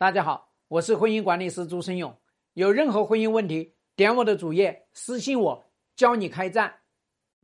大家好，我是婚姻管理师朱生勇。有任何婚姻问题，点我的主页私信我，教你开战。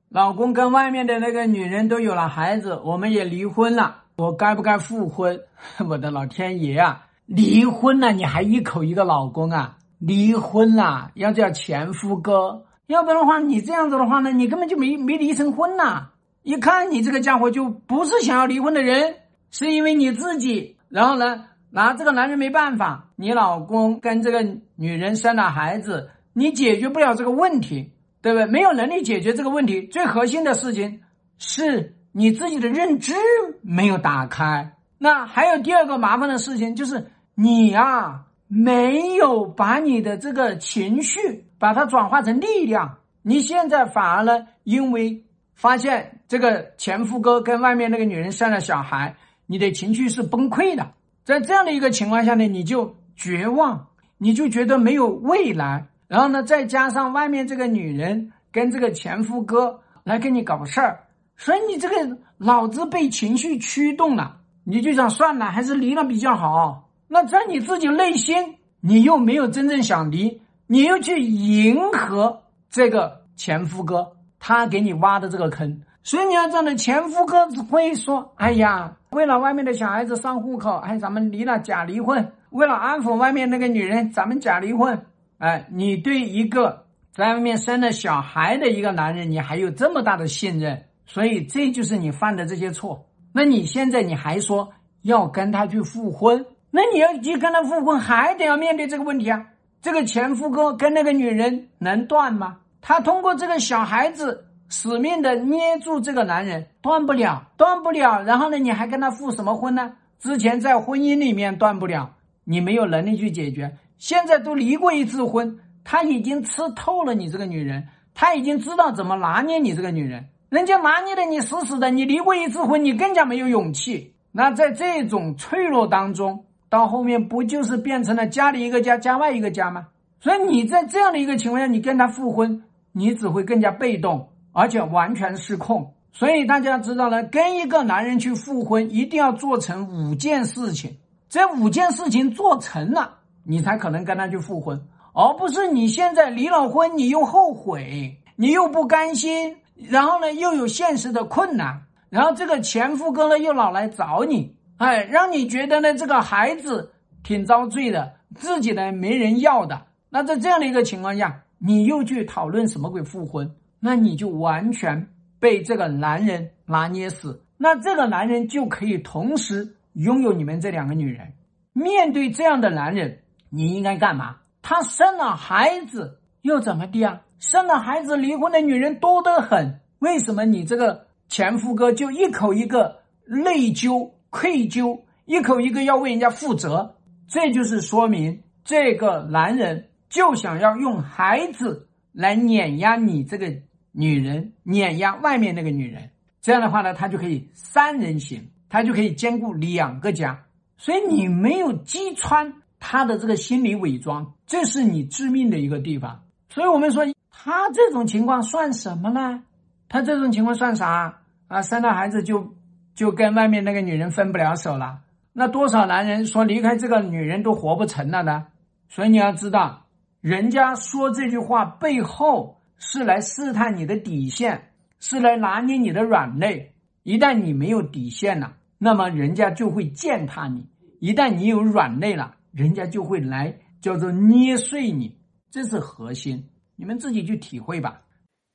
老公跟外面的那个女人都有了孩子，我们也离婚了，我该不该复婚？我的老天爷啊！离婚了你还一口一个老公啊？离婚了要叫前夫哥，要不然的话你这样子的话呢，你根本就没没离成婚呐！一看你这个家伙就不是想要离婚的人，是因为你自己，然后呢？拿这个男人没办法，你老公跟这个女人生了孩子，你解决不了这个问题，对不对？没有能力解决这个问题，最核心的事情是你自己的认知没有打开。那还有第二个麻烦的事情就是你啊，没有把你的这个情绪把它转化成力量。你现在反而呢，因为发现这个前夫哥跟外面那个女人生了小孩，你的情绪是崩溃的。在这样的一个情况下呢，你就绝望，你就觉得没有未来。然后呢，再加上外面这个女人跟这个前夫哥来跟你搞事儿，所以你这个脑子被情绪驱动了，你就想算了，还是离了比较好。那在你自己内心，你又没有真正想离，你又去迎合这个前夫哥，他给你挖的这个坑。所以你要知道，前夫哥只会说：“哎呀。”为了外面的小孩子上户口，哎，咱们离了假离婚。为了安抚外面那个女人，咱们假离婚。哎，你对一个在外面生了小孩的一个男人，你还有这么大的信任，所以这就是你犯的这些错。那你现在你还说要跟他去复婚？那你要去跟他复婚，还得要面对这个问题啊。这个前夫哥跟那个女人能断吗？他通过这个小孩子。死命的捏住这个男人，断不了，断不了。然后呢，你还跟他复什么婚呢？之前在婚姻里面断不了，你没有能力去解决。现在都离过一次婚，他已经吃透了你这个女人，他已经知道怎么拿捏你这个女人。人家拿捏的你死死的，你离过一次婚，你更加没有勇气。那在这种脆弱当中，到后面不就是变成了家里一个家，家外一个家吗？所以你在这样的一个情况下，你跟他复婚，你只会更加被动。而且完全失控，所以大家知道呢，跟一个男人去复婚，一定要做成五件事情。这五件事情做成了，你才可能跟他去复婚，而不是你现在离了婚，你又后悔，你又不甘心，然后呢又有现实的困难，然后这个前夫哥呢又老来找你，哎，让你觉得呢这个孩子挺遭罪的，自己呢没人要的。那在这样的一个情况下，你又去讨论什么鬼复婚？那你就完全被这个男人拿捏死，那这个男人就可以同时拥有你们这两个女人。面对这样的男人，你应该干嘛？他生了孩子又怎么的啊？生了孩子离婚的女人多得很，为什么你这个前夫哥就一口一个内疚、愧疚，一口一个要为人家负责？这就是说明这个男人就想要用孩子来碾压你这个。女人碾压外面那个女人，这样的话呢，他就可以三人行，他就可以兼顾两个家。所以你没有击穿他的这个心理伪装，这是你致命的一个地方。所以我们说，他这种情况算什么呢？他这种情况算啥啊？生了孩子就就跟外面那个女人分不了手了。那多少男人说离开这个女人都活不成了呢？所以你要知道，人家说这句话背后。是来试探你的底线，是来拿捏你的软肋。一旦你没有底线了，那么人家就会践踏你；一旦你有软肋了，人家就会来叫做捏碎你。这是核心，你们自己去体会吧。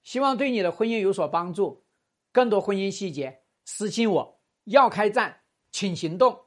希望对你的婚姻有所帮助。更多婚姻细节，私信我。要开战，请行动。